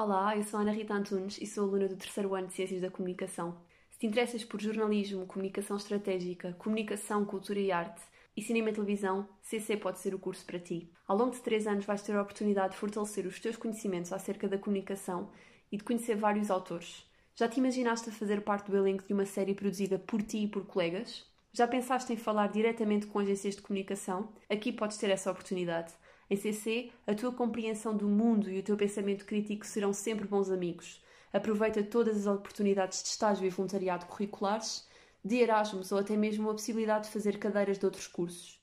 Olá, eu sou a Ana Rita Antunes e sou aluna do terceiro ano de Ciências da Comunicação. Se te interessas por jornalismo, comunicação estratégica, comunicação, cultura e arte e cinema e televisão, CC pode ser o curso para ti. Ao longo de três anos vais ter a oportunidade de fortalecer os teus conhecimentos acerca da comunicação e de conhecer vários autores. Já te imaginaste a fazer parte do elenco de uma série produzida por ti e por colegas? Já pensaste em falar diretamente com agências de comunicação? Aqui podes ter essa oportunidade. Em CC, a tua compreensão do mundo e o teu pensamento crítico serão sempre bons amigos. Aproveita todas as oportunidades de estágio e voluntariado curriculares, de Erasmus ou até mesmo a possibilidade de fazer cadeiras de outros cursos.